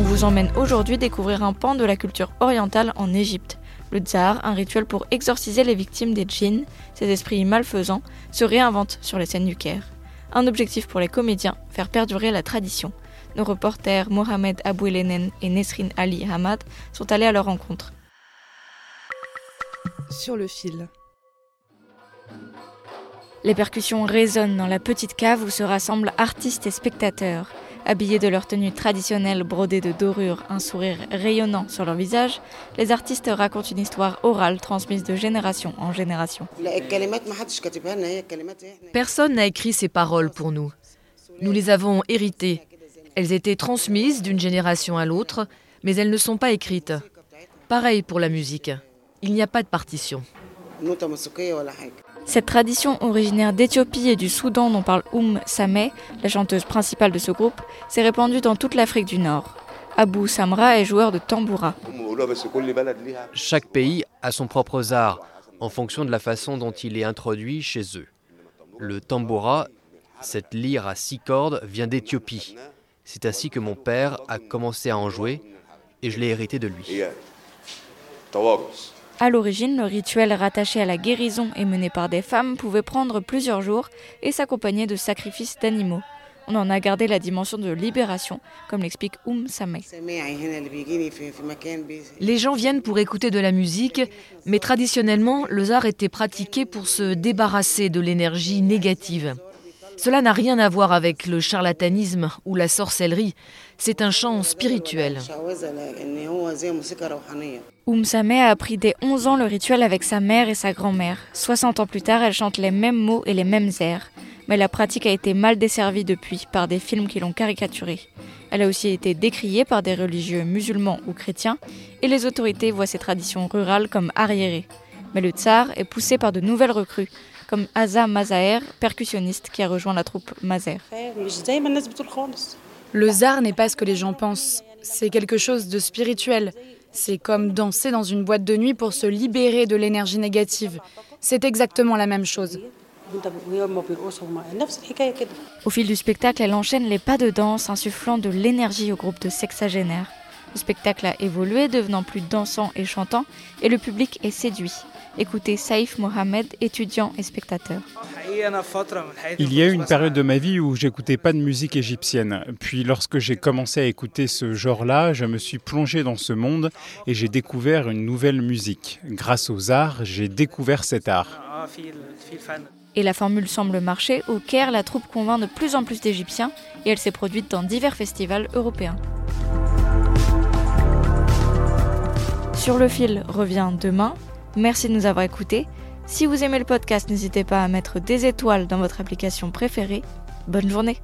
On vous emmène aujourd'hui découvrir un pan de la culture orientale en Égypte. Le tsar, un rituel pour exorciser les victimes des djinns, ces esprits malfaisants, se réinvente sur les scènes du Caire. Un objectif pour les comédiens, faire perdurer la tradition. Nos reporters Mohamed Abouelenen et Nesrin Ali Hamad sont allés à leur rencontre. Sur le fil. Les percussions résonnent dans la petite cave où se rassemblent artistes et spectateurs. Habillés de leur tenue traditionnelle brodée de dorures, un sourire rayonnant sur leur visage, les artistes racontent une histoire orale transmise de génération en génération. Personne n'a écrit ces paroles pour nous. Nous les avons héritées. Elles étaient transmises d'une génération à l'autre, mais elles ne sont pas écrites. Pareil pour la musique. Il n'y a pas de partition. Cette tradition originaire d'Éthiopie et du Soudan dont parle Oum Sameh, la chanteuse principale de ce groupe, s'est répandue dans toute l'Afrique du Nord. Abou Samra est joueur de tamboura. Chaque pays a son propre art en fonction de la façon dont il est introduit chez eux. Le tamboura, cette lyre à six cordes, vient d'Éthiopie. C'est ainsi que mon père a commencé à en jouer et je l'ai hérité de lui. À l'origine, le rituel rattaché à la guérison et mené par des femmes pouvait prendre plusieurs jours et s'accompagner de sacrifices d'animaux. On en a gardé la dimension de libération, comme l'explique Oum Sameh. Les gens viennent pour écouter de la musique, mais traditionnellement, le art était pratiqué pour se débarrasser de l'énergie négative. Cela n'a rien à voir avec le charlatanisme ou la sorcellerie. C'est un chant spirituel. Oum Sameh a appris dès 11 ans le rituel avec sa mère et sa grand-mère. 60 ans plus tard, elle chante les mêmes mots et les mêmes airs. Mais la pratique a été mal desservie depuis par des films qui l'ont caricaturée. Elle a aussi été décriée par des religieux musulmans ou chrétiens, et les autorités voient ces traditions rurales comme arriérées. Mais le tsar est poussé par de nouvelles recrues, comme Aza Mazaher, percussionniste qui a rejoint la troupe Mazer. Le zar n'est pas ce que les gens pensent. C'est quelque chose de spirituel. C'est comme danser dans une boîte de nuit pour se libérer de l'énergie négative. C'est exactement la même chose. Au fil du spectacle, elle enchaîne les pas de danse, insufflant de l'énergie au groupe de sexagénaires. Le spectacle a évolué, devenant plus dansant et chantant, et le public est séduit. Écoutez Saïf Mohamed, étudiant et spectateur. Il y a eu une période de ma vie où j'écoutais pas de musique égyptienne. Puis lorsque j'ai commencé à écouter ce genre-là, je me suis plongé dans ce monde et j'ai découvert une nouvelle musique. Grâce aux arts, j'ai découvert cet art. Et la formule semble marcher. Au Caire, la troupe convainc de plus en plus d'Égyptiens et elle s'est produite dans divers festivals européens. Sur le fil revient demain. Merci de nous avoir écoutés. Si vous aimez le podcast, n'hésitez pas à mettre des étoiles dans votre application préférée. Bonne journée